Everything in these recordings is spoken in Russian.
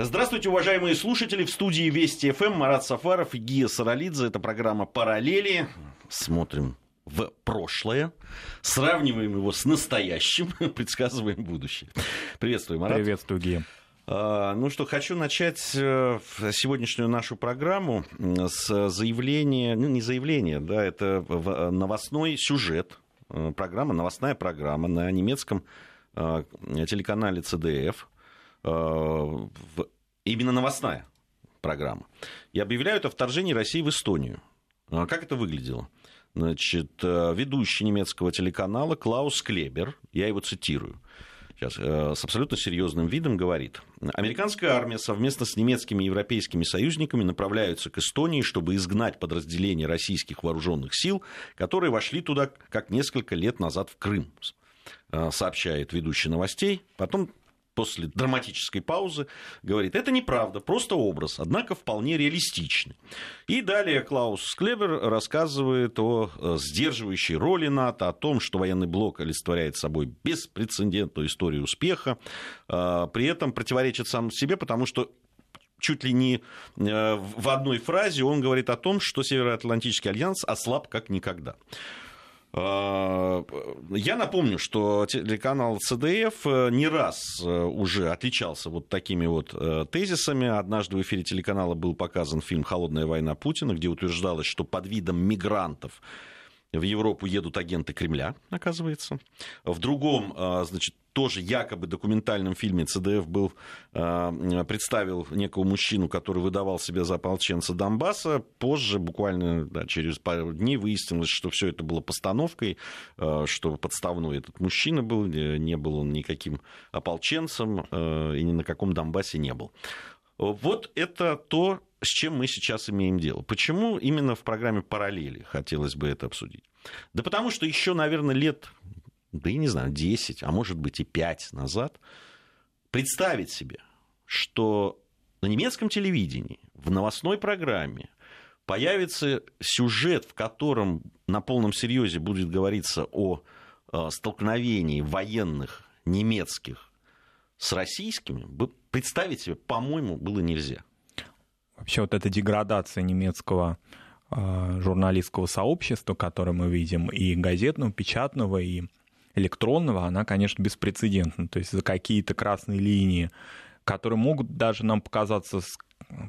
Здравствуйте, уважаемые слушатели. В студии Вести ФМ Марат Сафаров и Гия Саралидзе. Это программа «Параллели». Смотрим в прошлое, сравниваем его с настоящим, предсказываем будущее. Приветствую, Марат. Приветствую, Гия. А, ну что, хочу начать э, сегодняшнюю нашу программу с заявления, ну не заявления, да, это новостной сюжет, э, программа, новостная программа на немецком э, телеканале ЦДФ, именно новостная программа. И объявляют о вторжении России в Эстонию. А как это выглядело? Значит, э, ведущий немецкого телеканала Клаус Клебер, я его цитирую, сейчас, э, с абсолютно серьезным видом говорит. Американская армия совместно с немецкими и европейскими союзниками направляются к Эстонии, чтобы изгнать подразделения российских вооруженных сил, которые вошли туда как несколько лет назад в Крым э, сообщает ведущий новостей. Потом после драматической паузы говорит, это неправда, просто образ, однако вполне реалистичный. И далее Клаус Склебер рассказывает о э, сдерживающей роли НАТО, о том, что военный блок олицетворяет собой беспрецедентную историю успеха, э, при этом противоречит сам себе, потому что чуть ли не э, в одной фразе он говорит о том, что Североатлантический альянс ослаб как никогда. А, я напомню, что телеканал ЦДФ э, не раз э, уже отличался вот такими вот э, тезисами. Однажды в эфире телеканала был показан фильм «Холодная война Путина», где утверждалось, что под видом мигрантов в Европу едут агенты Кремля, оказывается. В другом, значит, тоже якобы документальном фильме ЦДФ был, э, представил некого мужчину, который выдавал себя за ополченца Донбасса. Позже, буквально да, через пару дней, выяснилось, что все это было постановкой, э, что подставной этот мужчина был, не был он никаким ополченцем э, и ни на каком Донбассе не был. Вот это то, с чем мы сейчас имеем дело. Почему именно в программе «Параллели» хотелось бы это обсудить? Да потому что еще, наверное, лет да я не знаю, 10, а может быть и 5 назад, представить себе, что на немецком телевидении, в новостной программе появится сюжет, в котором на полном серьезе будет говориться о э, столкновении военных немецких с российскими, представить себе, по-моему, было нельзя. Вообще вот эта деградация немецкого э, журналистского сообщества, которое мы видим, и газетного, печатного, и электронного, она, конечно, беспрецедентна. То есть за какие-то красные линии, которые могут даже нам показаться с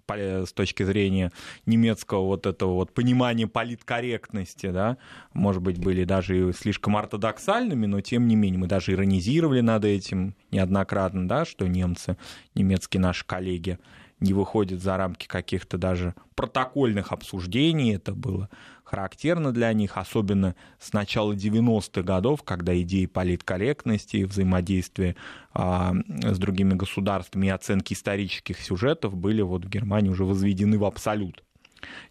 с точки зрения немецкого вот этого вот понимания политкорректности, да, может быть, были даже и слишком ортодоксальными, но тем не менее мы даже иронизировали над этим неоднократно, да, что немцы, немецкие наши коллеги не выходят за рамки каких-то даже протокольных обсуждений. Это было характерно для них, особенно с начала 90-х годов, когда идеи политкорректности, взаимодействия а, с другими государствами и оценки исторических сюжетов были вот в Германии уже возведены в абсолют.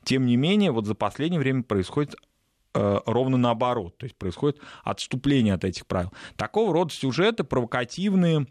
Тем не менее, вот за последнее время происходит э, ровно наоборот, то есть происходит отступление от этих правил. Такого рода сюжеты провокативные,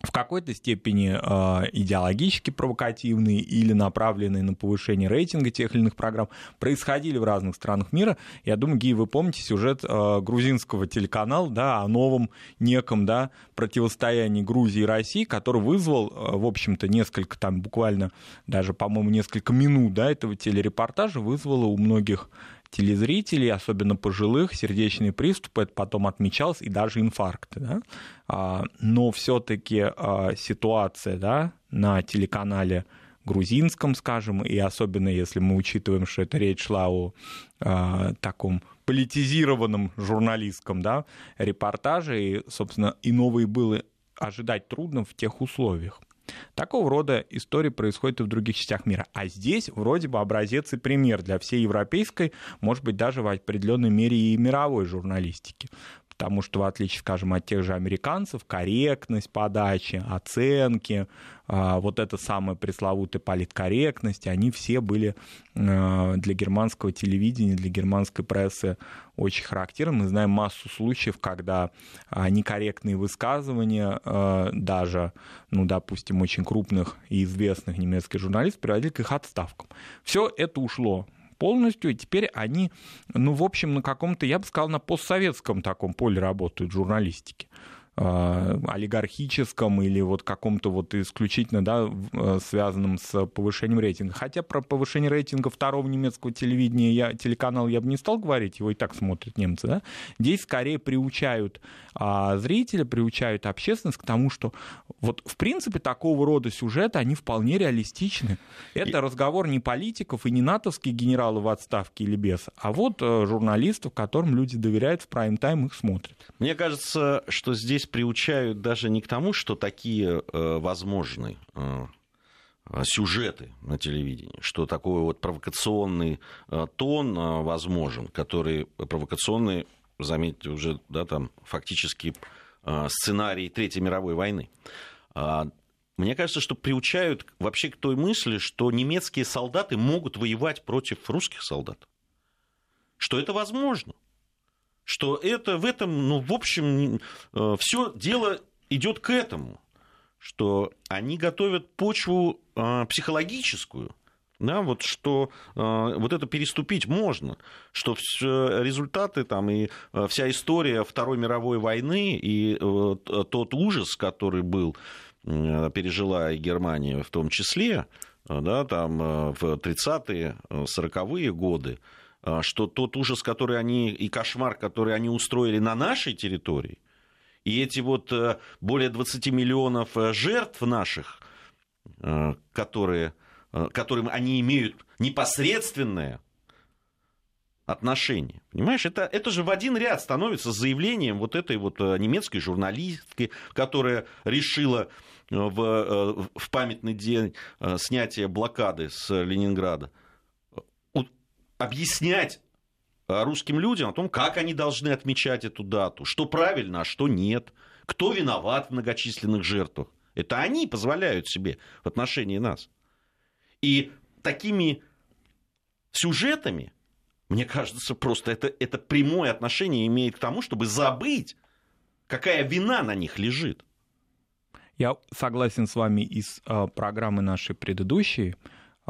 в какой-то степени э, идеологически провокативные или направленные на повышение рейтинга тех или иных программ происходили в разных странах мира. Я думаю, Гей, вы помните сюжет э, грузинского телеканала да, о новом неком да, противостоянии Грузии и России, который вызвал, э, в общем-то, несколько, там буквально даже, по-моему, несколько минут да, этого телерепортажа вызвало у многих телезрителей, особенно пожилых, сердечные приступы, это потом отмечалось, и даже инфаркты. Да? А, но все-таки а, ситуация да, на телеканале грузинском, скажем, и особенно если мы учитываем, что это речь шла о а, таком политизированном журналистском да, репортаже, и, собственно, и новые было ожидать трудно в тех условиях. Такого рода истории происходят и в других частях мира. А здесь вроде бы образец и пример для всей европейской, может быть, даже в определенной мере и мировой журналистики потому что, в отличие, скажем, от тех же американцев, корректность подачи, оценки, а, вот эта самая пресловутая политкорректность, они все были а, для германского телевидения, для германской прессы очень характерны. Мы знаем массу случаев, когда а, некорректные высказывания даже, ну, допустим, очень крупных и известных немецких журналистов приводили к их отставкам. Все это ушло полностью, и теперь они, ну, в общем, на каком-то, я бы сказал, на постсоветском таком поле работают журналистики. Олигархическом или вот каком-то вот исключительно да, связанном с повышением рейтинга. Хотя про повышение рейтинга второго немецкого телевидения, я, телеканала я бы не стал говорить, его и так смотрят немцы. Да? Здесь скорее приучают а, зрителя, приучают общественность к тому, что вот в принципе такого рода сюжеты, они вполне реалистичны. Это и... разговор не политиков и не натовских генералов в отставке или без, а вот э, журналистов, которым люди доверяют в прайм-тайм, их смотрят. Мне кажется, что здесь приучают даже не к тому, что такие э, возможны э, сюжеты на телевидении, что такой вот провокационный э, тон э, возможен, который провокационный, заметьте, уже да, там, фактически э, сценарий Третьей мировой войны. А, мне кажется, что приучают вообще к той мысли, что немецкие солдаты могут воевать против русских солдат. Что это возможно. Что это в этом, ну, в общем, все дело идет к этому что они готовят почву э, психологическую, да, вот что э, вот это переступить можно, что результаты там и э, вся история Второй мировой войны и э, тот ужас, который был э, пережила и Германия в том числе, э, да, там э, в 30-е, 40-е годы, э, что тот ужас, который они и кошмар, который они устроили на нашей территории, и эти вот э, более 20 миллионов э, жертв наших, э, которые, которым они имеют непосредственное отношение. Понимаешь, это, это же в один ряд становится заявлением вот этой вот немецкой журналистки, которая решила в, в памятный день снятия блокады с Ленинграда объяснять Э, русским людям о том, как они должны отмечать эту дату, что правильно, а что нет, кто виноват в многочисленных жертвах. Это они позволяют себе в отношении нас. И такими сюжетами, мне кажется, просто это, это прямое отношение имеет к тому, чтобы забыть, какая вина на них лежит. Я согласен с вами из э, программы нашей предыдущей.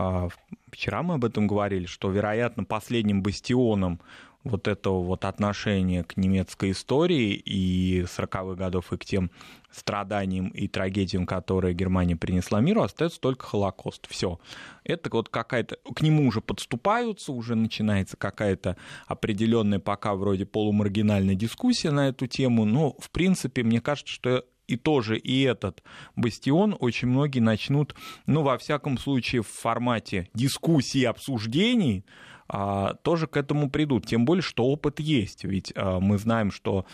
А, вчера мы об этом говорили, что, вероятно, последним бастионом вот этого вот отношения к немецкой истории и 40-х годов и к тем страданиям и трагедиям, которые Германия принесла миру, остается только Холокост. Все. Это вот какая-то... К нему уже подступаются, уже начинается какая-то определенная пока вроде полумаргинальная дискуссия на эту тему, но, в принципе, мне кажется, что и тоже и этот бастион очень многие начнут, ну, во всяком случае, в формате дискуссий, обсуждений, а, тоже к этому придут. Тем более, что опыт есть. Ведь а, мы знаем, что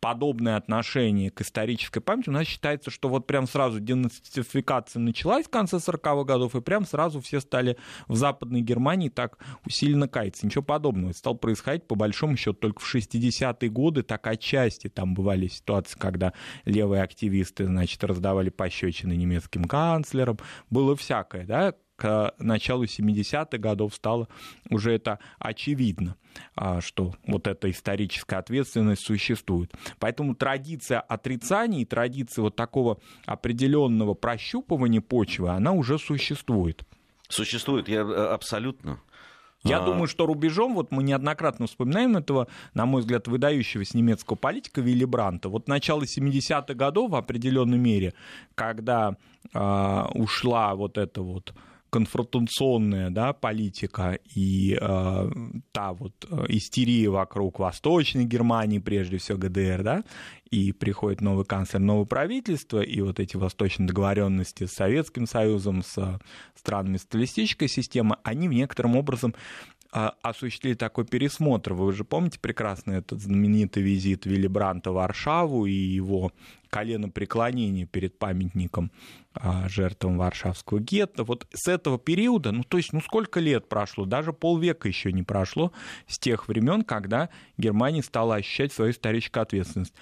подобное отношение к исторической памяти, у нас считается, что вот прям сразу денацификация началась в конце 40-х годов, и прям сразу все стали в Западной Германии так усиленно каяться. Ничего подобного. Это стало происходить, по большому счету, только в 60-е годы, так отчасти там бывали ситуации, когда левые активисты, значит, раздавали пощечины немецким канцлерам, было всякое, да, к началу 70-х годов стало уже это очевидно, а, что вот эта историческая ответственность существует. Поэтому традиция отрицаний, традиция вот такого определенного прощупывания почвы, она уже существует. Существует, я э, абсолютно. Я а... думаю, что рубежом, вот мы неоднократно вспоминаем этого, на мой взгляд, выдающегося немецкого политика Вилли Бранта. Вот начало 70-х годов в определенной мере, когда э, ушла вот эта вот конфронтационная да, политика и э, та вот э, истерия вокруг Восточной Германии, прежде всего ГДР, да, и приходит новый канцлер, новое правительство, и вот эти восточные договоренности с Советским Союзом, с странами социалистической системы, они в некотором образом осуществили такой пересмотр. Вы же помните прекрасно этот знаменитый визит Вилли Бранта в Варшаву и его колено преклонение перед памятником а, жертвам Варшавского гетто. Вот с этого периода, ну то есть, ну сколько лет прошло, даже полвека еще не прошло с тех времен, когда Германия стала ощущать свою историческую ответственность.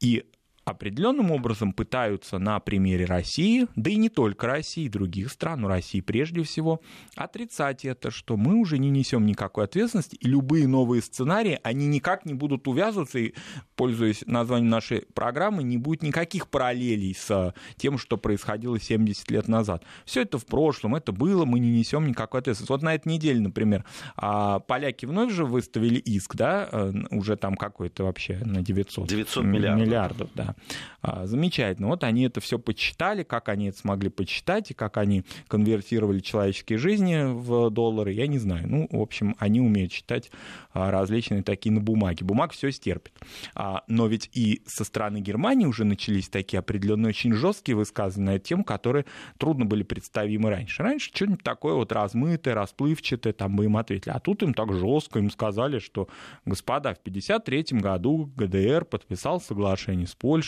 И определенным образом пытаются на примере России, да и не только России, других стран, но России прежде всего, отрицать это, что мы уже не несем никакой ответственности, и любые новые сценарии, они никак не будут увязываться, и, пользуясь названием нашей программы, не будет никаких параллелей с тем, что происходило 70 лет назад. Все это в прошлом, это было, мы не несем никакой ответственности. Вот на этой неделе, например, а, поляки вновь же выставили иск, да, э, уже там какой-то вообще на 900, 900 миллиардов. миллиардов да А, замечательно. Вот они это все почитали, как они это смогли почитать, и как они конвертировали человеческие жизни в доллары, я не знаю. Ну, в общем, они умеют читать а, различные такие на бумаге. Бумаг все стерпит. А, но ведь и со стороны Германии уже начались такие определенные очень жесткие высказывания тему, которые трудно были представимы раньше. Раньше что-нибудь такое вот размытое, расплывчатое, там бы им ответили. А тут им так жестко им сказали, что, господа, в 1953 году ГДР подписал соглашение с Польшей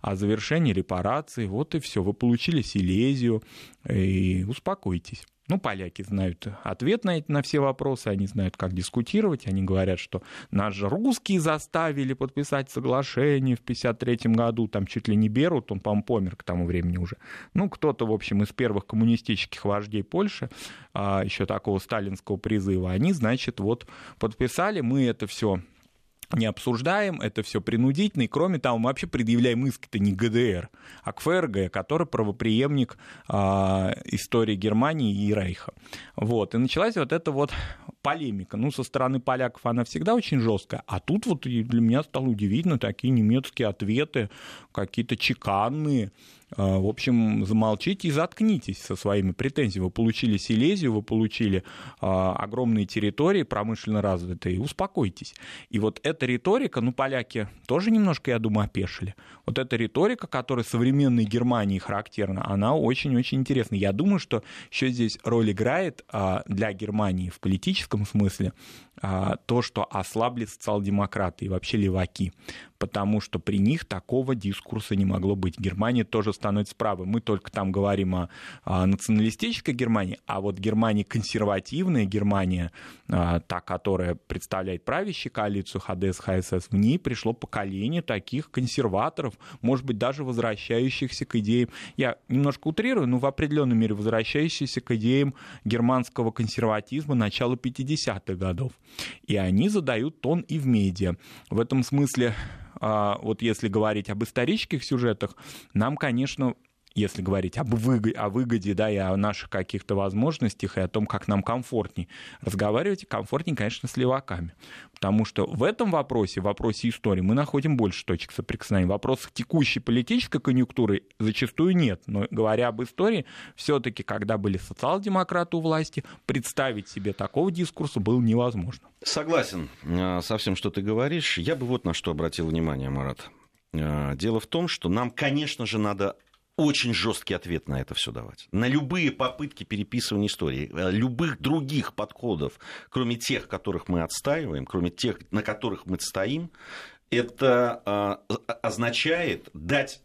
о завершении репараций. Вот и все. Вы получили Силезию. И успокойтесь. Ну, поляки знают ответ на, на все вопросы, они знают, как дискутировать, они говорят, что нас же русские заставили подписать соглашение в 1953 году, там чуть ли не Берут, он, по-моему, помер к тому времени уже. Ну, кто-то, в общем, из первых коммунистических вождей Польши, а, еще такого сталинского призыва, они, значит, вот подписали, мы это все не обсуждаем, это все принудительно, и кроме того, мы вообще предъявляем иск-то не ГДР, а к ФРГ, который правоприемник а, истории Германии и Рейха. Вот, и началась вот эта вот полемика. Ну, со стороны поляков она всегда очень жесткая, а тут вот для меня стало удивительно такие немецкие ответы, какие-то чеканные, в общем, замолчите и заткнитесь со своими претензиями. Вы получили Силезию, вы получили а, огромные территории промышленно развитые, успокойтесь. И вот эта риторика, ну, поляки тоже немножко, я думаю, опешили. Вот эта риторика, которая современной Германии характерна, она очень-очень интересна. Я думаю, что еще здесь роль играет а, для Германии в политическом смысле то, что ослабли социал-демократы и вообще леваки потому что при них такого дискурса не могло быть. Германия тоже становится правой. Мы только там говорим о, о националистической Германии, а вот Германия консервативная, Германия, а, та, которая представляет правящую коалицию ХДС, ХСС, в ней пришло поколение таких консерваторов, может быть, даже возвращающихся к идеям, я немножко утрирую, но в определенной мере возвращающихся к идеям германского консерватизма начала 50-х годов. И они задают тон и в медиа. В этом смысле вот если говорить об исторических сюжетах, нам, конечно, если говорить об выгоде, о выгоде, да, и о наших каких-то возможностях, и о том, как нам комфортней разговаривать, комфортней, конечно, с леваками. Потому что в этом вопросе, в вопросе истории, мы находим больше точек соприкосновения. В текущей политической конъюнктуры зачастую нет. Но говоря об истории, все-таки, когда были социал-демократы у власти, представить себе такого дискурса было невозможно. Согласен э, со всем, что ты говоришь. Я бы вот на что обратил внимание, Марат. Э, дело в том, что нам, конечно же, надо очень жесткий ответ на это все давать. На любые попытки переписывания истории, э, любых других подходов, кроме тех, которых мы отстаиваем, кроме тех, на которых мы стоим, это э, означает дать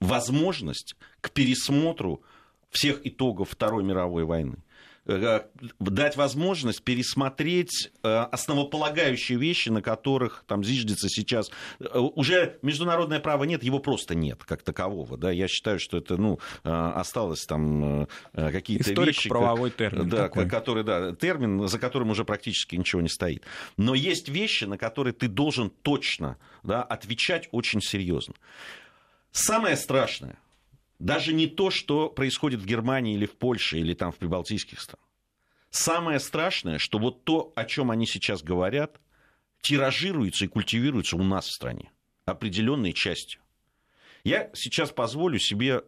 возможность к пересмотру всех итогов Второй мировой войны. Э, дать возможность пересмотреть э, основополагающие вещи, на которых там зиждется сейчас. Э, уже международное право нет, его просто нет как такового. Да? Я считаю, что это ну, осталось там какие-то вещи... правовой термин. Да, такой. который, да, термин, за которым уже практически ничего не стоит. Но есть вещи, на которые ты должен точно да, отвечать очень серьезно. Самое страшное, даже не то, что происходит в Германии или в Польше, или там в прибалтийских странах. Самое страшное, что вот то, о чем они сейчас говорят, тиражируется и культивируется у нас в стране определенной частью. Я сейчас позволю себе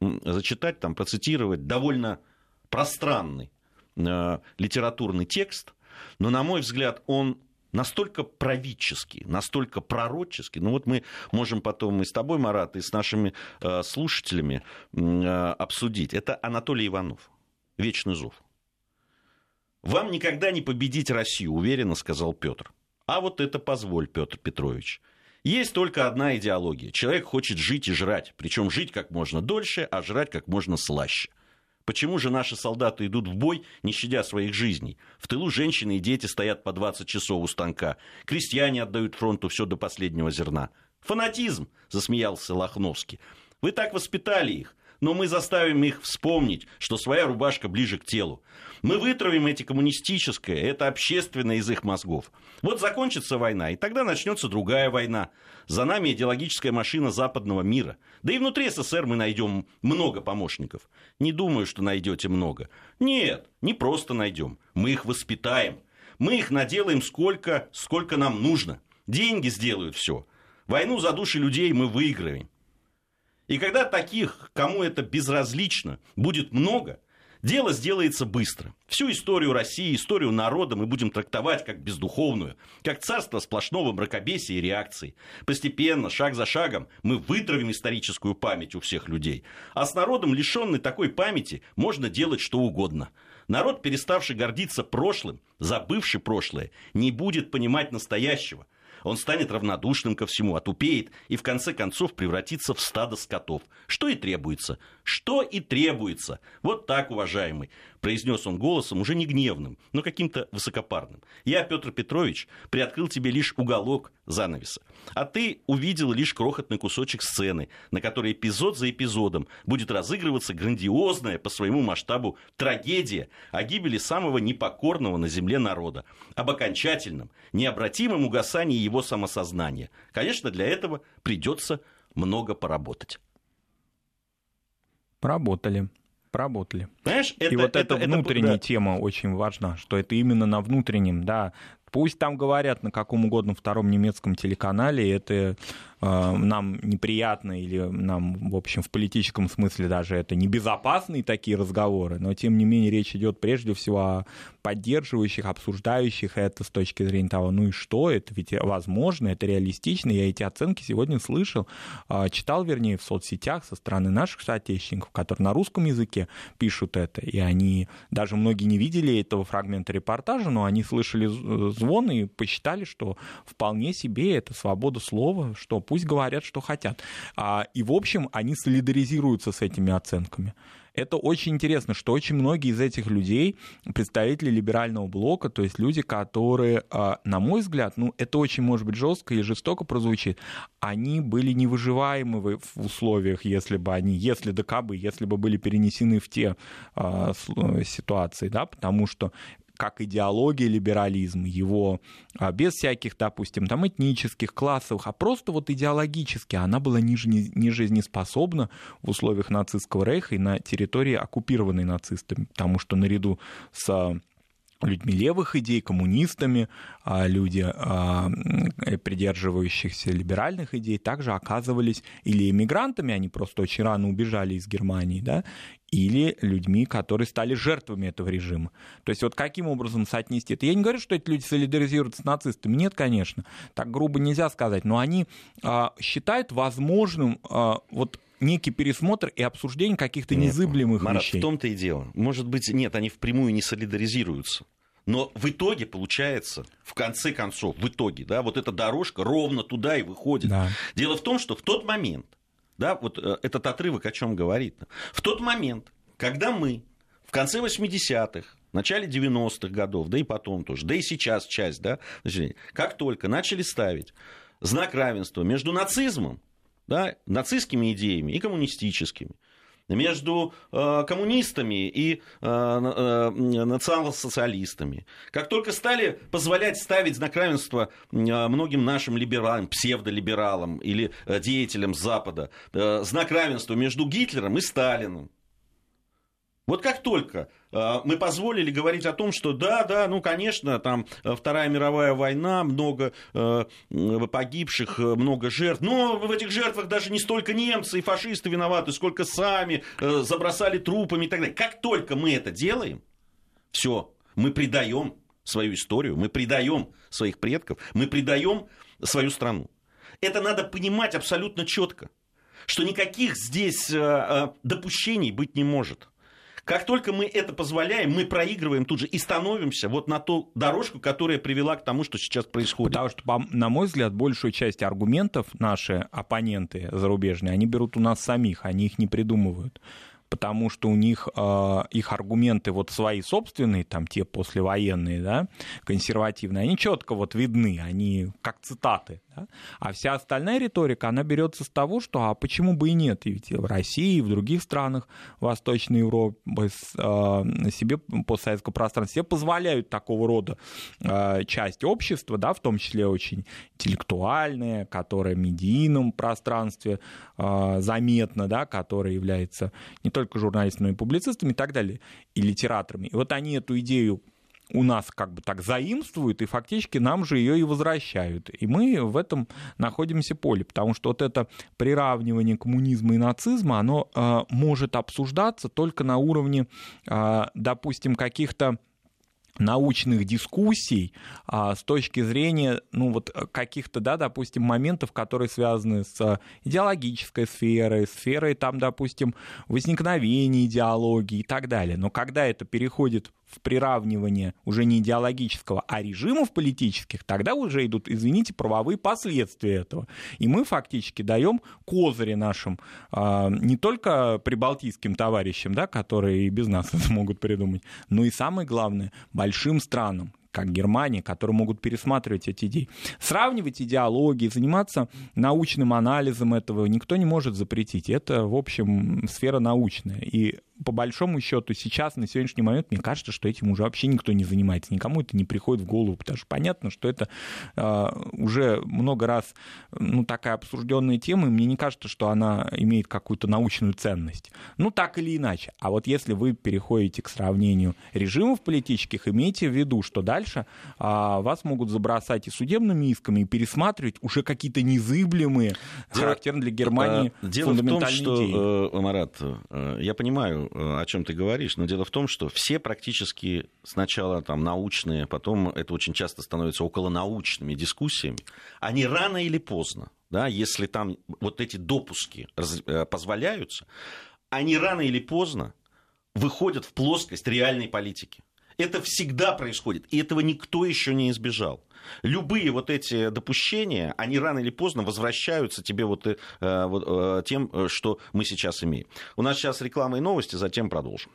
зачитать, там, процитировать довольно пространный э, литературный текст, но, на мой взгляд, он настолько правительский, настолько пророческий. Ну вот мы можем потом и с тобой, Марат, и с нашими э, слушателями э, обсудить. Это Анатолий Иванов, «Вечный зов». «Вам никогда не победить Россию», уверенно сказал Петр. А вот это позволь, Петр Петрович. Есть только одна идеология. Человек хочет жить и жрать. Причем жить как можно дольше, а жрать как можно слаще. Почему же наши солдаты идут в бой, не щадя своих жизней? В тылу женщины и дети стоят по 20 часов у станка. Крестьяне отдают фронту все до последнего зерна. Фанатизм, засмеялся Лохновский. Вы так воспитали их но мы заставим их вспомнить, что своя рубашка ближе к телу. Мы вытравим эти коммунистическое, это общественное из их мозгов. Вот закончится война, и тогда начнется другая война. За нами идеологическая машина западного мира. Да и внутри СССР мы найдем много помощников. Не думаю, что найдете много. Нет, не просто найдем. Мы их воспитаем. Мы их наделаем сколько, сколько нам нужно. Деньги сделают все. Войну за души людей мы выиграем. И когда таких, кому это безразлично, будет много, дело сделается быстро. Всю историю России, историю народа мы будем трактовать как бездуховную, как царство сплошного мракобесия и реакций. Постепенно, шаг за шагом, мы вытравим историческую память у всех людей. А с народом, лишенный такой памяти, можно делать что угодно. Народ, переставший гордиться прошлым, забывший прошлое, не будет понимать настоящего – он станет равнодушным ко всему, отупеет и в конце концов превратится в стадо скотов. Что и требуется. Что и требуется. Вот так, уважаемый произнес он голосом уже не гневным, но каким-то высокопарным. Я, Петр Петрович, приоткрыл тебе лишь уголок занавеса, а ты увидел лишь крохотный кусочек сцены, на которой эпизод за эпизодом будет разыгрываться грандиозная по своему масштабу трагедия о гибели самого непокорного на земле народа, об окончательном, необратимом угасании его самосознания. Конечно, для этого придется много поработать. Поработали. Поработали. Понимаешь, это, и вот это, эта внутренняя это, да. тема очень важна, что это именно на внутреннем, да. Пусть там говорят на каком угодно втором немецком телеканале, это нам неприятно или нам, в общем, в политическом смысле даже это небезопасные такие разговоры, но тем не менее речь идет прежде всего о поддерживающих, обсуждающих это с точки зрения того, ну и что, это ведь возможно, это реалистично, я эти оценки сегодня слышал, э, читал, вернее, в соцсетях со стороны наших соотечественников, которые на русском языке пишут это, и они, даже многие не видели этого фрагмента репортажа, но они слышали звон и посчитали, что вполне себе это свобода слова, что пусть говорят, что хотят. А, и, в общем, они солидаризируются с этими оценками. Это очень интересно, что очень многие из этих людей, представители либерального блока, то есть люди, которые, а, на мой взгляд, ну, это очень, может быть, жестко и жестоко прозвучит, они были невыживаемы в условиях, если бы они, если да кабы, если бы были перенесены в те а, ситуации, да, потому что как идеология либерализм, его а, без всяких, допустим, там этнических, классовых, а просто вот идеологически она была не, не жизнеспособна в условиях нацистского рейха и на территории, оккупированной нацистами, потому что наряду с людьми левых идей, коммунистами, а люди, а, придерживающихся либеральных идей, также оказывались или иммигрантами, они просто очень рано убежали из Германии, да, или людьми, которые стали жертвами этого режима. То есть вот каким образом соотнести это? Я не говорю, что эти люди солидаризируются с нацистами. Нет, конечно, так грубо нельзя сказать, но они а, считают возможным а, вот некий пересмотр и обсуждение каких-то незыблемых Марат, вещей. в том-то и дело. Может быть, нет, они впрямую не солидаризируются. Но в итоге получается, в конце концов, в итоге, да, вот эта дорожка ровно туда и выходит. Да. Дело в том, что в тот момент, да, вот э, этот отрывок о чем говорит, в тот момент, когда мы в конце 80-х, в начале 90-х годов, да и потом тоже, да и сейчас часть, да, как только начали ставить знак равенства между нацизмом да, нацистскими идеями и коммунистическими, между э, коммунистами и э, э, национал-социалистами. Как только стали позволять ставить знак равенства э, многим нашим либералам, псевдолибералам или э, деятелям Запада, э, знак равенства между Гитлером и Сталиным, вот как только э, мы позволили говорить о том, что да, да, ну, конечно, там э, Вторая мировая война, много э, погибших, много жертв, но в этих жертвах даже не столько немцы и фашисты виноваты, сколько сами забросали трупами и так далее. Как только мы это делаем, все, мы предаем свою историю, мы предаем своих предков, мы предаем свою страну. Это надо понимать абсолютно четко, что никаких здесь допущений быть не может. Как только мы это позволяем, мы проигрываем тут же и становимся вот на ту дорожку, которая привела к тому, что сейчас происходит. Потому что, на мой взгляд, большую часть аргументов наши оппоненты зарубежные, они берут у нас самих, они их не придумывают потому что у них э, их аргументы вот свои собственные, там те послевоенные, да, консервативные, они четко вот видны, они как цитаты. Да? А вся остальная риторика, она берется с того, что а почему бы и нет, и ведь в России, и в других странах Восточной Европы э, себе постсоветского пространства себе позволяют такого рода э, часть общества, да, в том числе очень интеллектуальная, которая в медийном пространстве э, заметна, да, которая является не только журналистами, но и публицистами и так далее, и литераторами. И вот они эту идею у нас как бы так заимствуют, и фактически нам же ее и возвращают. И мы в этом находимся поле, потому что вот это приравнивание коммунизма и нацизма, оно э, может обсуждаться только на уровне, э, допустим, каких-то научных дискуссий а, с точки зрения ну, вот каких-то, да, допустим, моментов, которые связаны с идеологической сферой, сферой, там, допустим, возникновения идеологии и так далее. Но когда это переходит в приравнивание уже не идеологического, а режимов политических, тогда уже идут, извините, правовые последствия этого. И мы фактически даем козыри нашим а, не только прибалтийским товарищам, да, которые и без нас это могут придумать, но и самое главное, большим странам, как Германия, которые могут пересматривать эти идеи. Сравнивать идеологии, заниматься научным анализом этого никто не может запретить. Это, в общем, сфера научная. И по большому счету сейчас, на сегодняшний момент, мне кажется, что этим уже вообще никто не занимается, никому это не приходит в голову, потому что понятно, что это э, уже много раз ну, такая обсужденная тема, и мне не кажется, что она имеет какую-то научную ценность. Ну, так или иначе. А вот если вы переходите к сравнению режимов политических, имейте в виду, что дальше э, вас могут забросать и судебными исками, и пересматривать уже какие-то незыблемые, дело, характерные для Германии дело фундаментальные в том, идеи. что, э, Марат, э, я понимаю, о чем ты говоришь, но дело в том, что все практически сначала там научные, потом это очень часто становится околонаучными дискуссиями, они рано или поздно, да, если там вот эти допуски э, позволяются, они рано или поздно выходят в плоскость реальной политики. Это всегда происходит, и этого никто еще не избежал. Любые вот эти допущения, они рано или поздно возвращаются тебе вот, э, э, тем, э, что мы сейчас имеем. У нас сейчас реклама и новости, затем продолжим.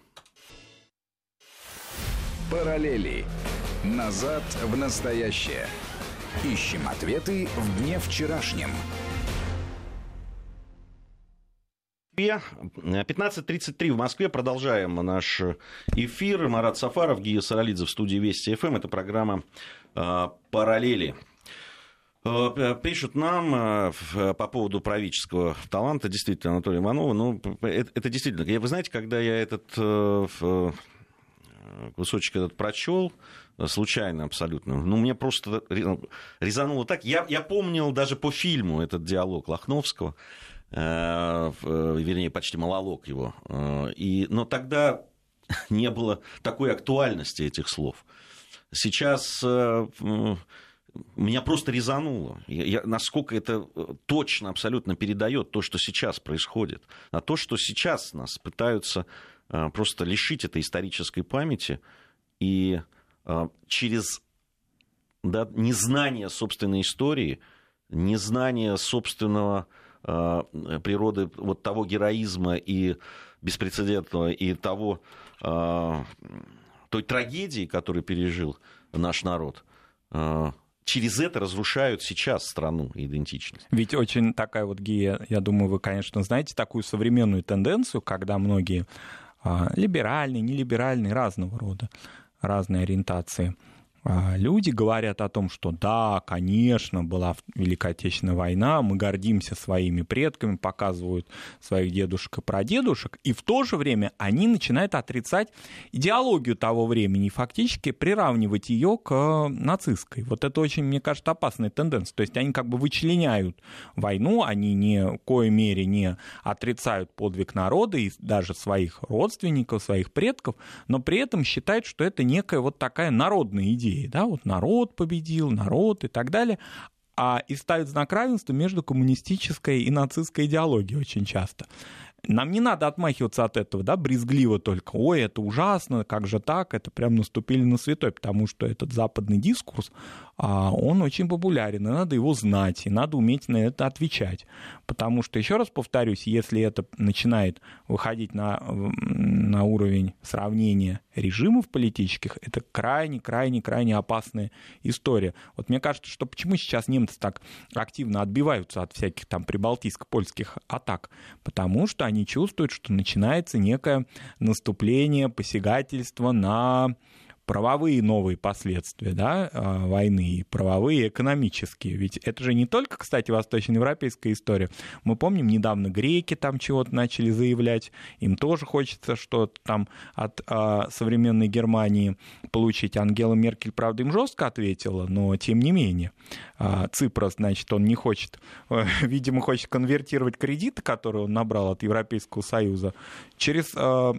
Параллели. Назад в настоящее. Ищем ответы в дне вчерашнем. 15.33 в Москве. Продолжаем наш эфир. Марат Сафаров, Гия Саралидзе в студии Вести ФМ. Это программа э, «Параллели». Э, пишут нам э, по поводу правительского таланта, действительно, Анатолия Иванова. Ну, это, это действительно... Вы знаете, когда я этот кусочек этот прочел, случайно абсолютно. Ну, мне просто резануло так. Я, я помнил даже по фильму этот диалог Лохновского. Э, э, вернее, почти монолог его. Э, и, но тогда не было такой актуальности этих слов. Сейчас меня просто резануло. Я, я, насколько это точно абсолютно передает то, что сейчас происходит. А то, что сейчас нас пытаются просто лишить этой исторической памяти и через да, незнание собственной истории, незнание собственного природы вот того героизма и беспрецедентного, и того, э, той трагедии, которую пережил наш народ, э, через это разрушают сейчас страну и идентичность. Ведь очень такая вот гия, я думаю, вы, конечно, знаете такую современную тенденцию, когда многие либеральные, нелиберальные, разного рода, разные ориентации – а, люди говорят о том, что да, конечно, была Великая Отечественная война, мы гордимся своими предками, показывают своих дедушек и прадедушек, и в то же время они начинают отрицать идеологию того времени и фактически приравнивать ее к нацистской. Вот это очень, мне кажется, опасная тенденция. То есть они как бы вычленяют войну, они ни в коей мере не отрицают подвиг народа и даже своих родственников, своих предков, но при этом считают, что это некая вот такая народная идея идеи, да, вот народ победил, народ и так далее, а и ставит знак равенства между коммунистической и нацистской идеологией очень часто. Нам не надо отмахиваться от этого, да, брезгливо только. Ой, это ужасно, как же так, это прям наступили на святой, потому что этот западный дискурс, а, он очень популярен, и надо его знать, и надо уметь на это отвечать. Потому что, еще раз повторюсь, если это начинает выходить на, на уровень сравнения режимов политических, это крайне-крайне-крайне опасная история. Вот мне кажется, что почему сейчас немцы так активно отбиваются от всяких там прибалтийско-польских атак? Потому что они чувствуют, что начинается некое наступление, посягательство на правовые новые последствия да, а, войны, правовые, экономические. Ведь это же не только, кстати, восточноевропейская история. Мы помним, недавно греки там чего-то начали заявлять, им тоже хочется что-то там от а, современной Германии получить. Ангела Меркель, правда, им жестко ответила, но тем не менее. А, Ципрос, значит, он не хочет, видимо, хочет конвертировать кредиты, которые он набрал от Европейского Союза, через а,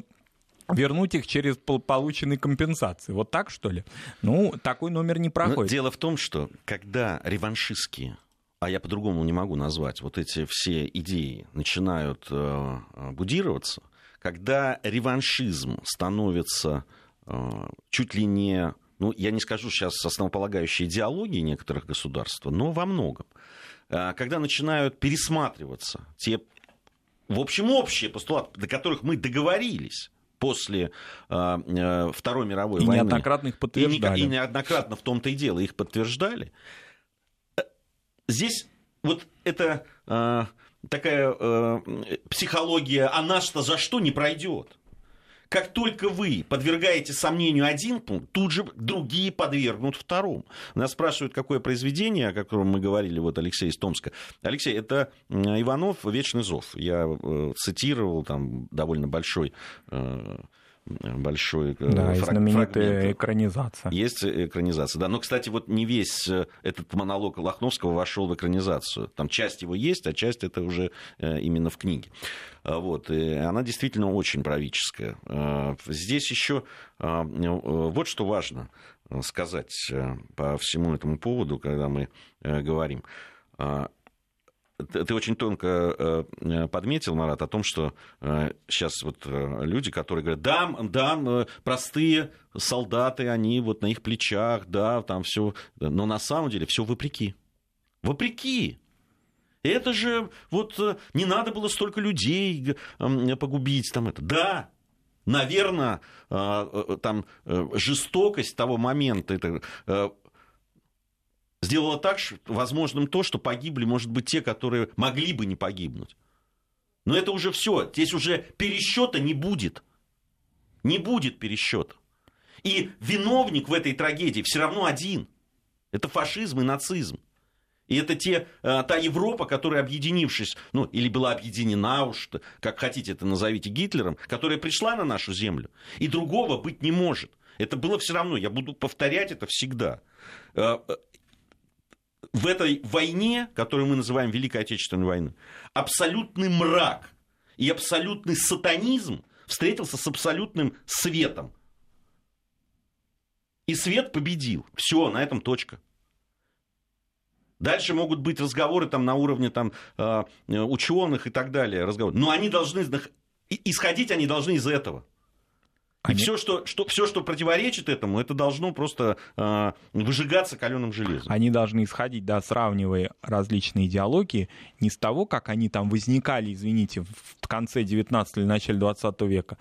вернуть их через полученные компенсации. Вот так, что ли? Ну, такой номер не проходит. Но дело в том, что когда реваншистские, а я по-другому не могу назвать, вот эти все идеи начинают э, будироваться, когда реваншизм становится э, чуть ли не, ну, я не скажу сейчас основополагающей идеологией некоторых государств, но во многом, э, когда начинают пересматриваться те, в общем, общие постулаты, до которых мы договорились, после э, э, Второй мировой и войны. неоднократно их подтверждали. И, и неоднократно в том-то и дело их подтверждали. Здесь вот это э, такая э, психология, а нас-то за что не пройдет? Как только вы подвергаете сомнению один пункт, тут же другие подвергнут второму. Нас спрашивают, какое произведение, о котором мы говорили, вот Алексей из Томска. Алексей, это Иванов «Вечный зов». Я э, цитировал там довольно большой э, большой э, да, фраг- знаменитая фрагмент. экранизация. Есть экранизация, да. Но, кстати, вот не весь э, этот монолог Лохновского вошел в экранизацию. Там часть его есть, а часть это уже э, именно в книге. Вот. И она действительно очень правительская. Здесь еще вот что важно сказать по всему этому поводу, когда мы говорим ты очень тонко э, подметил, Марат, о том, что сейчас э, вот э, люди, которые говорят, да, да, простые солдаты, они вот на их плечах, да, там все, но на самом деле все вопреки. Вопреки. Это же вот не надо было столько людей погубить там это. Да, наверное, там жестокость того момента, это сделала так, возможным то, что погибли, может быть, те, которые могли бы не погибнуть. Но это уже все. Здесь уже пересчета не будет. Не будет пересчета. И виновник в этой трагедии все равно один. Это фашизм и нацизм. И это те, э, та Европа, которая, объединившись, ну, или была объединена уж, как хотите это назовите, Гитлером, которая пришла на нашу землю. И другого быть не может. Это было все равно, я буду повторять это всегда. В этой войне, которую мы называем Великой Отечественной войной, абсолютный мрак и абсолютный сатанизм встретился с абсолютным светом. И свет победил. Все, на этом точка. Дальше могут быть разговоры там, на уровне там, а, ученых и так далее. Разговоры. Но они должны, исходить они должны из этого. Они... И все что, что, все, что противоречит этому, это должно просто э, выжигаться каленым железом. Они должны исходить, да, сравнивая различные идеологии, не с того, как они там возникали, извините, в конце 19 или начале 20 века,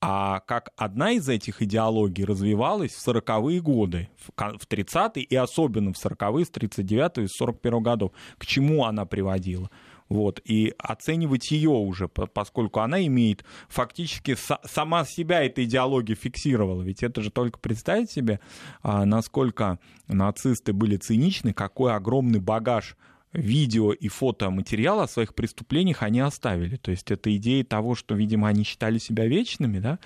а как одна из этих идеологий развивалась в 40-е годы, в 30-е и особенно в 40-е, с 39 и 41 годов. К чему она приводила? Вот, и оценивать ее уже, поскольку она имеет фактически сама себя эта идеология фиксировала, ведь это же только представить себе, а, насколько нацисты были циничны, какой огромный багаж видео и фотоматериала о своих преступлениях они оставили. То есть это идея того, что, видимо, они считали себя вечными, да,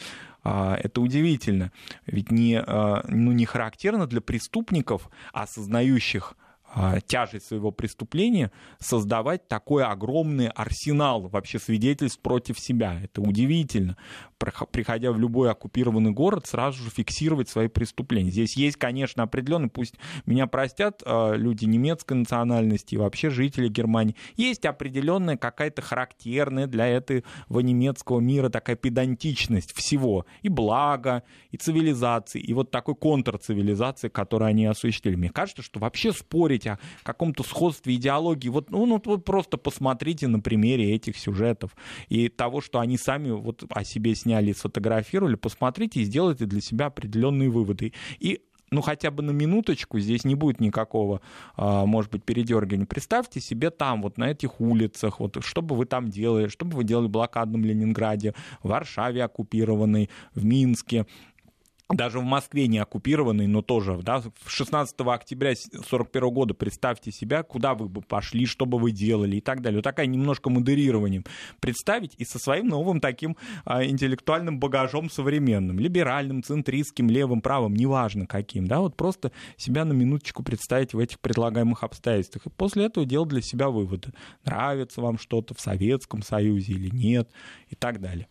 а, это удивительно. Ведь не, а, ну, не характерно для преступников, осознающих тяжесть своего преступления создавать такой огромный арсенал вообще свидетельств против себя. Это удивительно. Приходя в любой оккупированный город, сразу же фиксировать свои преступления. Здесь есть, конечно, определенный, пусть меня простят а, люди немецкой национальности и вообще жители Германии, есть определенная какая-то характерная для этого немецкого мира такая педантичность всего. И блага, и цивилизации, и вот такой контрцивилизации, которую они осуществили. Мне кажется, что вообще спорить о каком-то сходстве идеологии. Вот, ну, ну, вот просто посмотрите на примере этих сюжетов и того, что они сами вот о себе сняли, сфотографировали, посмотрите и сделайте для себя определенные выводы. И ну хотя бы на минуточку здесь не будет никакого, а, может быть, передергивания. Представьте себе там, вот на этих улицах, вот что бы вы там делали, что бы вы делали в блокадном Ленинграде, в Варшаве оккупированной, в Минске, даже в Москве не оккупированный, но тоже, да, 16 октября 1941 года, представьте себя, куда вы бы пошли, что бы вы делали и так далее. Вот такая немножко модерированием представить и со своим новым таким а, интеллектуальным багажом современным, либеральным, центристским, левым, правым, неважно каким, да, вот просто себя на минуточку представить в этих предлагаемых обстоятельствах. И после этого делать для себя выводы. Нравится вам что-то в Советском Союзе или нет и так далее.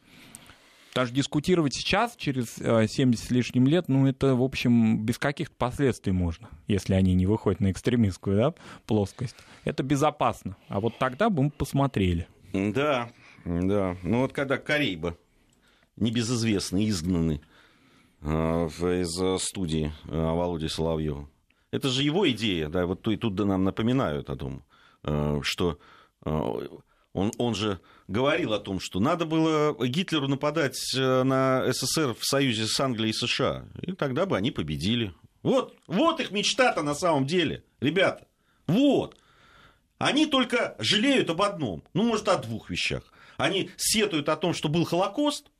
Даже дискутировать сейчас, через 70 э, с лишним лет, ну, это, в общем, без каких-то последствий можно, если они не выходят на экстремистскую да, плоскость. Это безопасно. А вот тогда бы мы посмотрели. Да, да. Ну, вот когда Карибы, небезызвестные, изгнаны э, из э, студии Володи Соловьева. Это же его идея, да, вот тут да, нам напоминают о том, что он, он же говорил о том, что надо было Гитлеру нападать э, на СССР в союзе с Англией и США. И тогда бы они победили. Вот, вот их мечта-то на самом деле, ребята. Вот. Они только жалеют об одном, ну, может, о двух вещах. Они сетуют о том, что был Холокост.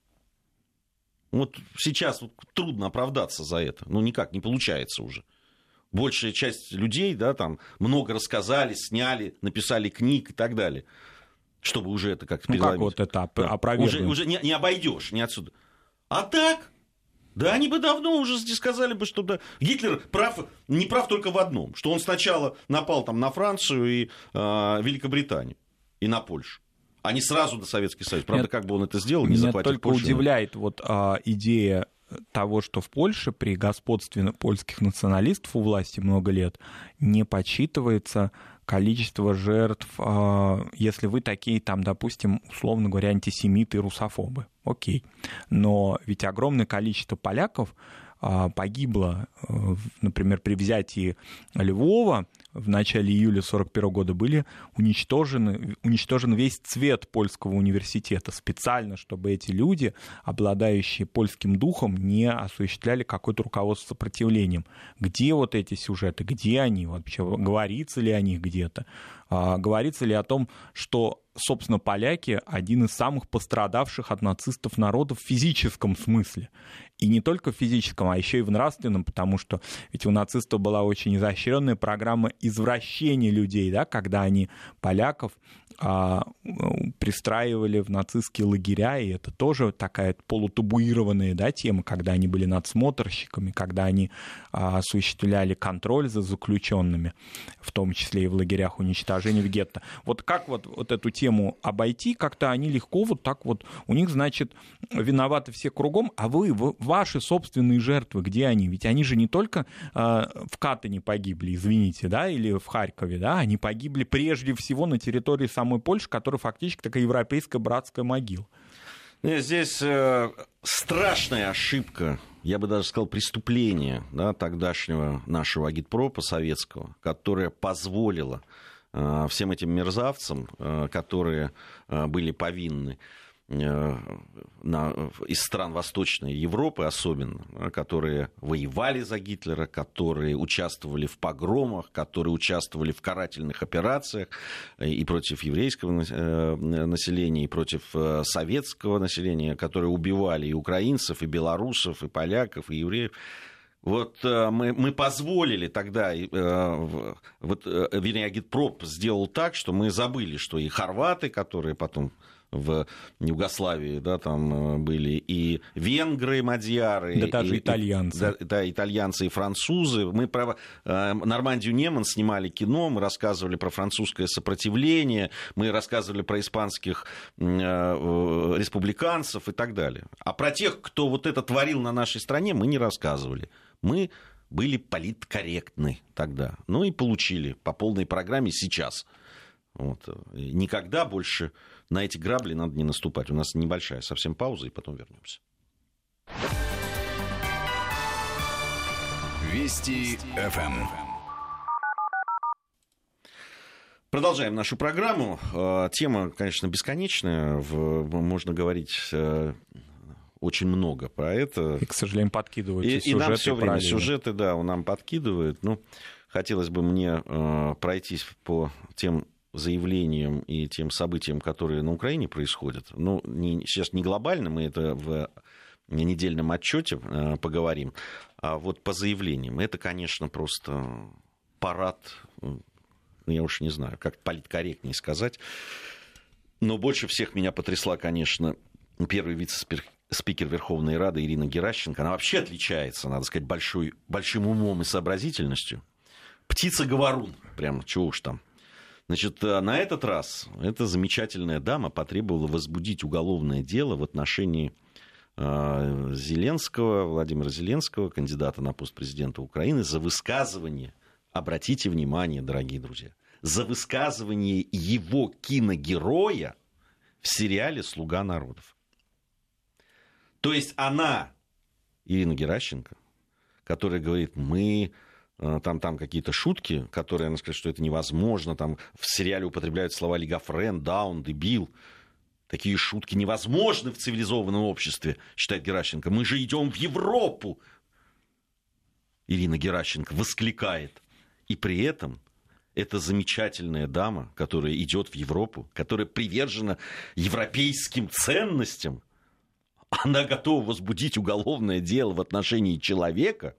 Вот сейчас вот трудно оправдаться за это. Ну, никак не получается уже. Большая часть людей, да, там много рассказали, сняли, написали книг и так далее чтобы уже это как-то ну, как вот это опровергнуть? Уже, уже не, не обойдешь, не отсюда. А так, да они бы давно уже сказали бы, что да, Гитлер прав, не прав только в одном, что он сначала напал там на Францию и э, Великобританию, и на Польшу а не сразу на Советский Союз. Правда, Нет, как бы он это сделал, не Меня только Польшу. удивляет вот а, идея того, что в Польше при господстве польских националистов у власти много лет не подсчитывается количество жертв, а, если вы такие, там, допустим, условно говоря, антисемиты и русофобы. Окей. Но ведь огромное количество поляков погибло, э, например, при взятии Львова в начале июля 1941 года были уничтожены, уничтожен весь цвет польского университета специально, чтобы эти люди, обладающие польским духом, не осуществляли какое-то руководство сопротивлением. Где вот эти сюжеты, где они вообще, говорится ли о них где-то? А, говорится ли о том, что собственно, поляки один из самых пострадавших от нацистов народов в физическом смысле. И не только в физическом, а еще и в нравственном, потому что ведь у нацистов была очень изощренная программа извращения людей, да, когда они поляков а, пристраивали в нацистские лагеря, и это тоже такая полутабуированная да, тема, когда они были надсмотрщиками, когда они а, осуществляли контроль за заключенными, в том числе и в лагерях уничтожения в гетто. Вот как вот, вот эту тему обойти, как-то они легко вот так вот, у них, значит, виноваты все кругом, а вы, ваши собственные жертвы, где они? Ведь они же не только а, в Катане погибли, извините, да, или в Харькове, да, они погибли прежде всего на территории самой самой Польши, которая фактически такая европейская братская могила. Здесь э, страшная ошибка, я бы даже сказал преступление да, тогдашнего нашего агитпропа советского, которое позволило э, всем этим мерзавцам, э, которые э, были повинны, на, из стран Восточной Европы особенно, которые воевали за Гитлера, которые участвовали в погромах, которые участвовали в карательных операциях и против еврейского э, населения, и против э, советского населения, которые убивали и украинцев, и белорусов, и поляков, и евреев. Вот мы, мы позволили тогда, вот, вернее, Агитпроп сделал так, что мы забыли, что и хорваты, которые потом в Югославии, да, там э, были и венгры, мадьяры. Да даже и, итальянцы. Да, да, итальянцы и французы. Мы про э, Нормандию Неман снимали кино, мы рассказывали про французское сопротивление, мы рассказывали про испанских э, республиканцев и так далее. А про тех, кто вот это творил на нашей стране, мы не рассказывали. Мы были политкорректны тогда. Ну и получили по полной программе сейчас. Вот. Никогда больше на эти грабли надо не наступать. У нас небольшая совсем пауза, и потом вернемся. Вести ФМ. Продолжаем нашу программу. Э, тема, конечно, бесконечная. Можно говорить э, очень много про это. И, к сожалению, подкидывают и, сюжеты. И нам все время сюжеты, да, нам подкидывают. Ну, хотелось бы мне э, пройтись по тем заявлениям и тем событиям, которые на Украине происходят, ну, не, сейчас не глобально, мы это в недельном отчете поговорим. А вот по заявлениям, это, конечно, просто парад, ну, я уж не знаю, как политкорректнее сказать. Но больше всех меня потрясла, конечно, первый вице-спикер Верховной Рады Ирина Геращенко. Она вообще отличается, надо сказать, большой, большим умом и сообразительностью. Птица-говорун, прям, чего уж там. Значит, э, на этот раз эта замечательная дама потребовала возбудить уголовное дело в отношении э, Зеленского, Владимира Зеленского, кандидата на пост президента Украины, за высказывание, обратите внимание, дорогие друзья, за высказывание его киногероя в сериале «Слуга народов». То есть она, Ирина Геращенко, которая говорит, мы там, там какие-то шутки, которые, она сказать, что это невозможно, там в сериале употребляют слова лигофрен, даун, дебил. Такие шутки невозможны в цивилизованном обществе, считает Геращенко. Мы же идем в Европу. Ирина Геращенко воскликает. И при этом эта замечательная дама, которая идет в Европу, которая привержена европейским ценностям, она готова возбудить уголовное дело в отношении человека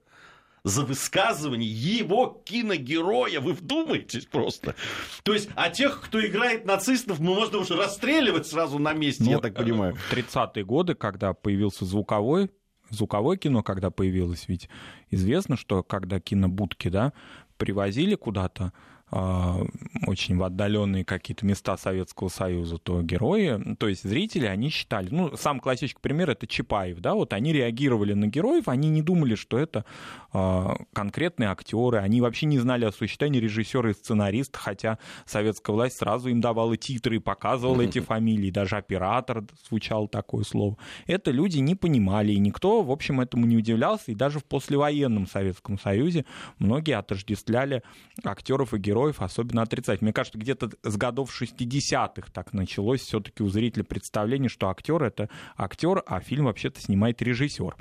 за высказывание его киногероя. Вы вдумайтесь просто. То есть, а тех, кто играет нацистов, мы можно уже расстреливать сразу на месте, ну, я так понимаю. В 30-е годы, когда появился звуковой звуковое кино, когда появилось, ведь известно, что когда кинобудки, да, привозили куда-то очень в отдаленные какие-то места Советского Союза, то герои, то есть зрители, они считали, ну, сам классический пример это Чапаев, да, вот они реагировали на героев, они не думали, что это э, конкретные актеры, они вообще не знали о существовании режиссера и сценариста, хотя советская власть сразу им давала титры и показывала эти фамилии, даже оператор звучал такое слово. Это люди не понимали, и никто, в общем, этому не удивлялся, и даже в послевоенном Советском Союзе многие отождествляли актеров и героев героев особенно отрицать. Мне кажется, где-то с годов 60-х так началось все-таки у зрителя представление, что актер это актер, а фильм вообще-то снимает режиссер.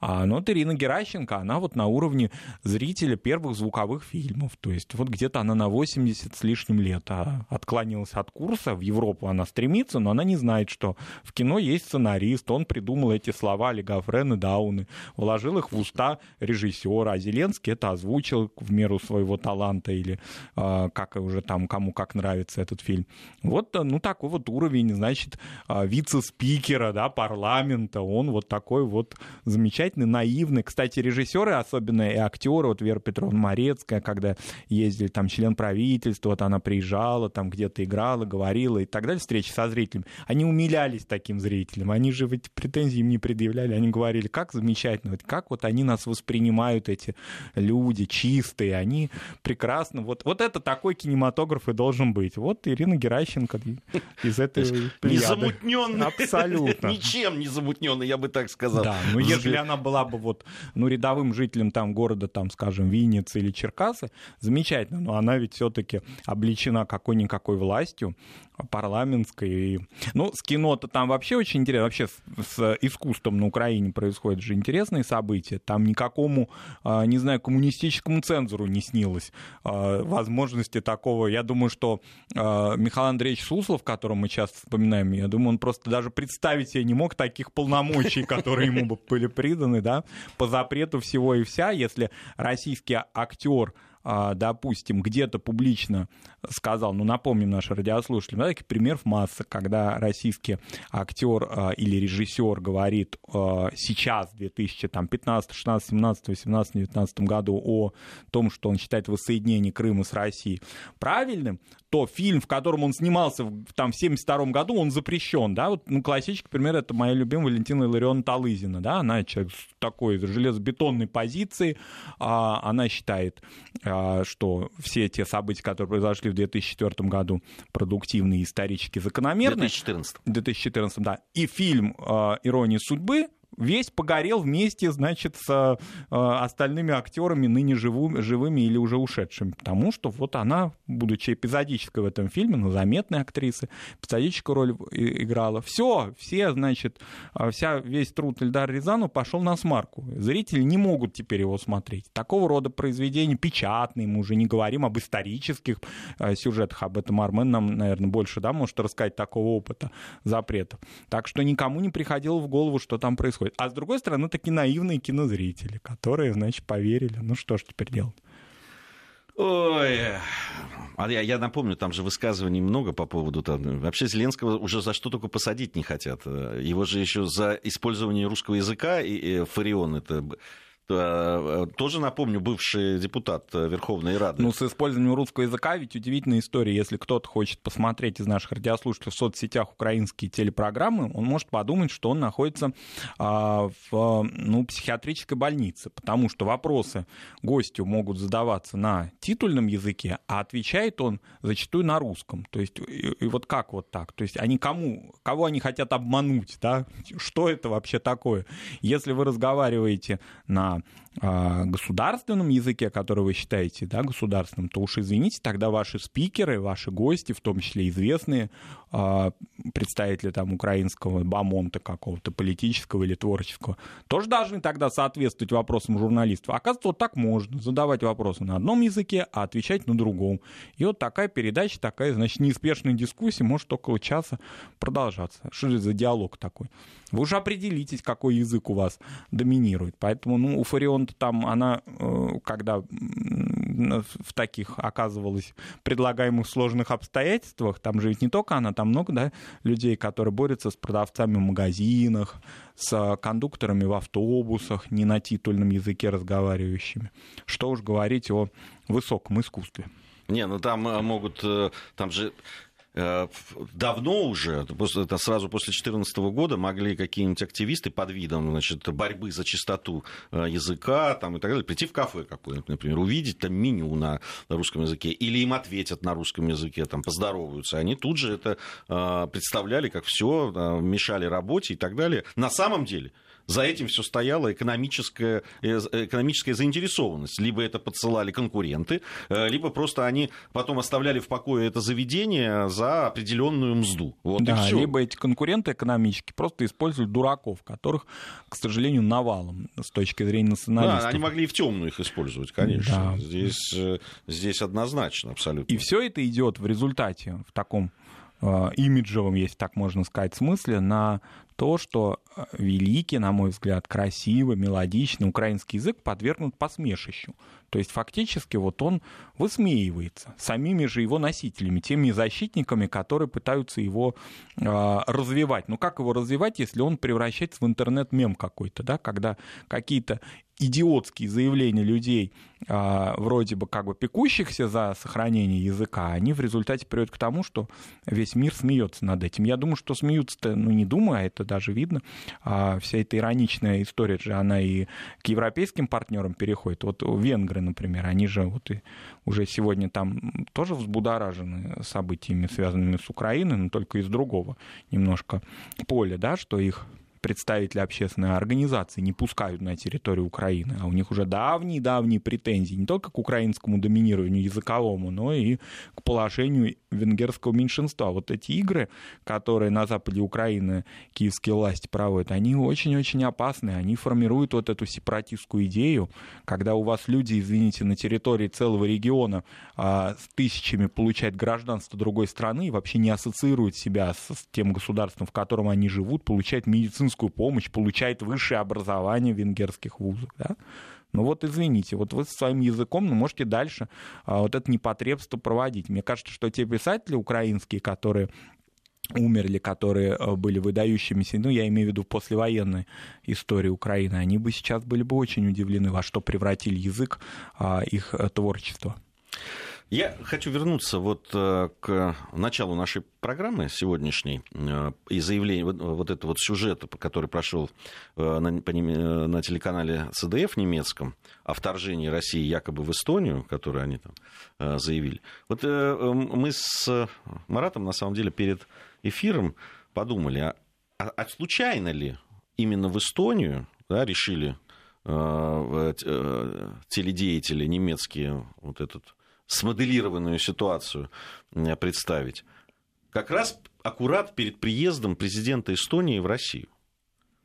А, но вот Ирина Геращенко, она вот на уровне зрителя первых звуковых фильмов. То есть вот где-то она на 80 с лишним лет а, отклонилась от курса. В Европу она стремится, но она не знает, что в кино есть сценарист. Он придумал эти слова Легафрен и Дауны, вложил их в уста режиссера. А Зеленский это озвучил в меру своего таланта или а, как уже там кому как нравится этот фильм. Вот, ну, такой вот уровень, значит, а, вице-спикера, да, парламента, он вот такой вот замечательный, наивный. Кстати, режиссеры, особенно и актеры, вот Вера Петровна Морецкая, когда ездили там член правительства, вот она приезжала, там где-то играла, говорила и так далее, встречи со зрителями, они умилялись таким зрителям, они же ведь претензий им не предъявляли, они говорили, как замечательно, вот как вот они нас воспринимают, эти люди чистые, они прекрасно, вот, вот это такой кинематограф и должен быть. Вот Ирина Геращенко из этой Незамутненный. Абсолютно. Ничем не замутненный, я бы так сказал. Да, ну если она была бы вот, ну, рядовым жителем там города, там, скажем, Винницы или Черкасы, замечательно, но она ведь все-таки обличена какой-никакой властью, парламентской. Ну, с кино-то там вообще очень интересно. Вообще с, с искусством на Украине происходят же интересные события. Там никакому, а, не знаю, коммунистическому цензору не снилось а, возможности такого. Я думаю, что а, Михаил Андреевич Суслов, которого мы часто вспоминаем, я думаю, он просто даже представить себе не мог таких полномочий, которые ему бы были приданы, да, по запрету всего и вся, если российский актер допустим, где-то публично сказал, ну, напомним нашим радиослушателям, да, таких примеров масса, когда российский актер а, или режиссер говорит а, сейчас, в 2015, 16, 17, 18, 19 году о том, что он считает воссоединение Крыма с Россией. Правильным, то фильм, в котором он снимался там, в 72 году, он запрещен, да, вот, ну, классический пример, это моя любимая Валентина Илларионовна Талызина, да, она человек с такой железобетонной позиции, а, она считает, а, что все те события, которые произошли в 2004 году, продуктивные, исторически закономерны. 2014. 2014, да. И фильм а, «Ирония судьбы», весь погорел вместе, значит, с э, остальными актерами, ныне живу, живыми или уже ушедшими. Потому что вот она, будучи эпизодической в этом фильме, но заметной актрисой, эпизодическую роль играла. Все, все, значит, э, вся, весь труд Эльдара Рязанова пошел на смарку. Зрители не могут теперь его смотреть. Такого рода произведения печатные, мы уже не говорим об исторических э, сюжетах, об этом Армен нам, наверное, больше, да, может рассказать такого опыта запретов. Так что никому не приходило в голову, что там происходит происходит. А с другой стороны, такие наивные кинозрители, которые, значит, поверили. Ну что ж теперь делать? Ой, а я, я напомню, там же высказываний много по поводу... Там, вообще Зеленского уже за что только посадить не хотят. Его же еще за использование русского языка, и, и Фарион это тоже, напомню, бывший депутат э, Верховной Рады. Ну, с использованием русского языка ведь удивительная история. Если кто-то хочет посмотреть из наших радиослушателей в соцсетях украинские телепрограммы, он может подумать, что он находится а, в ну, психиатрической больнице, потому что вопросы гостю могут задаваться на титульном языке, а отвечает он зачастую на русском. То есть, и, и вот как вот так? То есть, они кому, кого они хотят обмануть, да? Что это вообще такое? Если вы разговариваете на Um. Государственном языке, который вы считаете да, государственным, то уж извините, тогда ваши спикеры, ваши гости, в том числе известные а, представители там украинского бамонта какого-то политического или творческого, тоже должны тогда соответствовать вопросам журналистов. Оказывается, вот так можно задавать вопросы на одном языке, а отвечать на другом. И вот такая передача, такая, значит, неспешная дискуссия может около часа продолжаться. Что это за диалог такой? Вы уже определитесь, какой язык у вас доминирует. Поэтому, ну, у Фарионта там, она, э, когда в таких оказывалась предлагаемых сложных обстоятельствах, там же ведь не только она, там много, да, людей, которые борются с продавцами в магазинах, с кондукторами в автобусах, не на титульном языке разговаривающими. Что уж говорить о высоком искусстве. Не, ну там э, могут, э, там же давно уже, это сразу после 2014 года, могли какие-нибудь активисты под видом значит, борьбы за чистоту э, языка там, и так далее, прийти в кафе какое-нибудь, например, увидеть там меню на русском языке, или им ответят на русском языке, там, поздороваются. Они тут же это э, представляли как все, мешали работе и так далее. На самом деле, за этим все стояла экономическая, э, экономическая заинтересованность. Либо это подсылали конкуренты, э, либо просто они потом оставляли в покое это заведение за определенную мзду. Вот да, либо эти конкуренты экономические просто используют дураков, которых, к сожалению, навалом с точки зрения националистов. Да, они могли и в темную их использовать, конечно. Да. Здесь, э, здесь однозначно, абсолютно. И все это идет в результате в таком имиджевом, если так можно сказать, смысле на то, что э, великий, на мой взгляд, красивый, мелодичный украинский язык подвергнут посмешищу. То есть фактически вот он высмеивается самими же его носителями, теми защитниками, которые пытаются его э, развивать. Ну как его развивать, если он превращается в интернет-мем какой-то, да, когда какие-то идиотские заявления людей, а, вроде бы как бы пекущихся за сохранение языка, они в результате приводят к тому, что весь мир смеется над этим. Я думаю, что смеются-то, ну не думаю, а это даже видно. А вся эта ироничная история же, она и к европейским партнерам переходит. Вот венгры, например, они же вот и уже сегодня там тоже взбудоражены событиями, связанными с Украиной, но только из другого немножко поля, да, что их представители общественной организации не пускают на территорию Украины, а у них уже давние-давние претензии не только к украинскому доминированию языковому, но и к положению венгерского меньшинства. Вот эти игры, которые на западе Украины киевские власти проводят, они очень-очень опасны. Они формируют вот эту сепаратистскую идею, когда у вас люди, извините, на территории целого региона а, с тысячами получают гражданство другой страны и вообще не ассоциируют себя с, с тем государством, в котором они живут, получают медицинскую медицинскую помощь, получает высшее образование в венгерских вузах. Да? Ну вот извините, вот вы своим языком ну, можете дальше а, вот это непотребство проводить. Мне кажется, что те писатели украинские, которые умерли, которые а, были выдающимися, ну, я имею в виду послевоенной истории Украины, они бы сейчас были бы очень удивлены, во что превратили язык а, их э, творчества. Я хочу вернуться вот э, к началу нашей программы сегодняшней э, и заявлению вот, этого вот сюжета, который прошел э, на, телеканале ЦДФ немецком о вторжении России якобы в Эстонию, который они там заявили. Вот мы с Маратом на самом деле перед эфиром подумали, а, а, а случайно ли именно в Эстонию да, решили теледеятели немецкие вот этот смоделированную ситуацию представить. Как раз аккурат перед приездом президента Эстонии в Россию.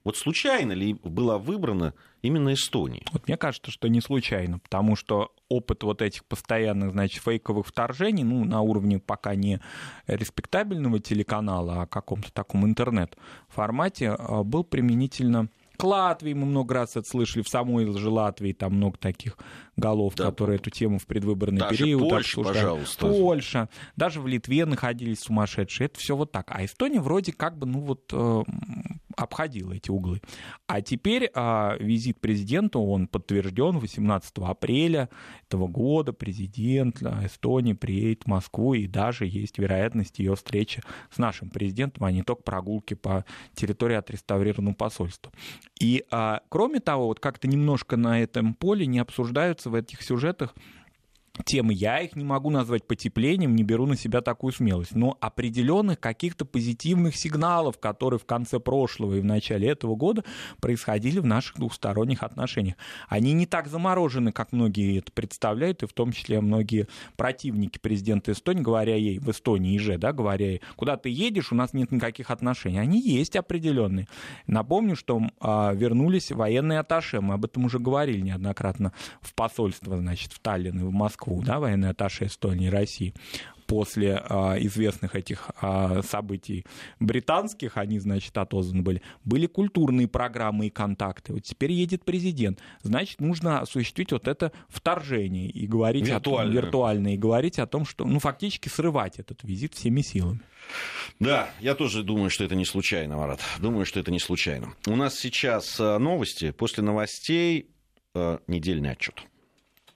Вот случайно ли была выбрана именно Эстония? Вот мне кажется, что не случайно, потому что опыт вот этих постоянных, значит, фейковых вторжений, ну, на уровне пока не респектабельного телеканала, а каком-то таком интернет-формате, а, был применительно К Латвии мы много раз это слышали, в самой же Латвии там много таких голов, да. которые эту тему в предвыборный Даже период Польша, обсуждали. пожалуйста. Польша, даже в Литве находились сумасшедшие. Это все вот так. А Эстония вроде как бы, ну вот, э, обходила эти углы. А теперь а, визит президента, он подтвержден 18 апреля этого года. Президент Эстонии приедет в Москву, и даже есть вероятность ее встречи с нашим президентом, а не только прогулки по территории отреставрированного посольства. И а, кроме того, вот как-то немножко на этом поле не обсуждаются в этих сюжетах темы. Я их не могу назвать потеплением, не беру на себя такую смелость. Но определенных каких-то позитивных сигналов, которые в конце прошлого и в начале этого года происходили в наших двухсторонних отношениях. Они не так заморожены, как многие это представляют, и в том числе многие противники президента Эстонии, говоря ей, в Эстонии же, да, говоря ей, куда ты едешь, у нас нет никаких отношений. Они есть определенные. Напомню, что а, вернулись военные атташе, мы об этом уже говорили неоднократно в посольство, значит, в Таллин и в Москву Москву, да, военный атташе Эстонии России, после а, известных этих а, событий британских, они, значит, отозваны были, были культурные программы и контакты. Вот теперь едет президент. Значит, нужно осуществить вот это вторжение и говорить виртуальное. о том, виртуальное, и говорить о том, что, ну, фактически срывать этот визит всеми силами. Да, я тоже думаю, что это не случайно, Марат. Думаю, что это не случайно. У нас сейчас а, новости. После новостей э, недельный отчет.